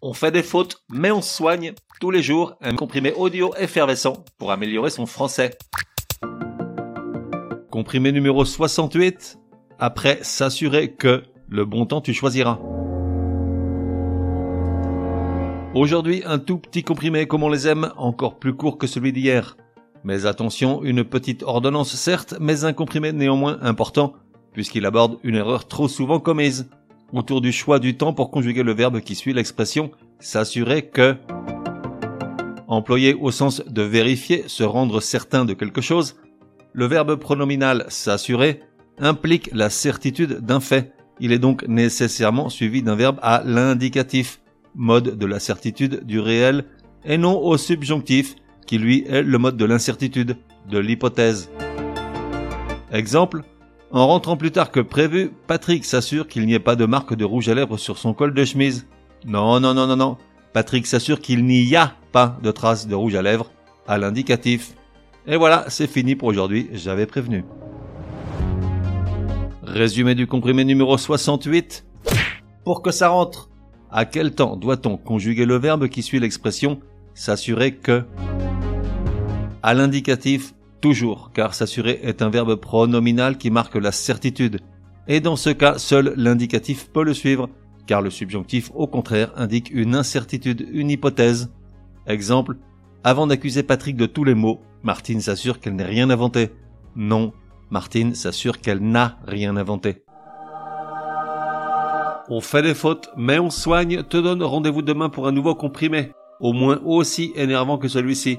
On fait des fautes, mais on soigne tous les jours un comprimé audio effervescent pour améliorer son français. Comprimé numéro 68. Après s'assurer que le bon temps tu choisiras. Aujourd'hui, un tout petit comprimé comme on les aime, encore plus court que celui d'hier. Mais attention, une petite ordonnance certes, mais un comprimé néanmoins important, puisqu'il aborde une erreur trop souvent commise autour du choix du temps pour conjuguer le verbe qui suit l'expression s'assurer que. Employé au sens de vérifier, se rendre certain de quelque chose, le verbe pronominal s'assurer implique la certitude d'un fait. Il est donc nécessairement suivi d'un verbe à l'indicatif, mode de la certitude du réel, et non au subjonctif, qui lui est le mode de l'incertitude, de l'hypothèse. Exemple, en rentrant plus tard que prévu, Patrick s'assure qu'il n'y ait pas de marque de rouge à lèvres sur son col de chemise. Non, non, non, non, non. Patrick s'assure qu'il n'y a pas de traces de rouge à lèvres à l'indicatif. Et voilà, c'est fini pour aujourd'hui, j'avais prévenu. Résumé du comprimé numéro 68. Pour que ça rentre, à quel temps doit-on conjuguer le verbe qui suit l'expression s'assurer que? À l'indicatif Toujours, car s'assurer est un verbe pronominal qui marque la certitude. Et dans ce cas, seul l'indicatif peut le suivre, car le subjonctif, au contraire, indique une incertitude, une hypothèse. Exemple, avant d'accuser Patrick de tous les maux, Martine s'assure qu'elle n'a rien inventé. Non, Martine s'assure qu'elle n'a rien inventé. On fait des fautes, mais on soigne, te donne rendez-vous demain pour un nouveau comprimé, au moins aussi énervant que celui-ci.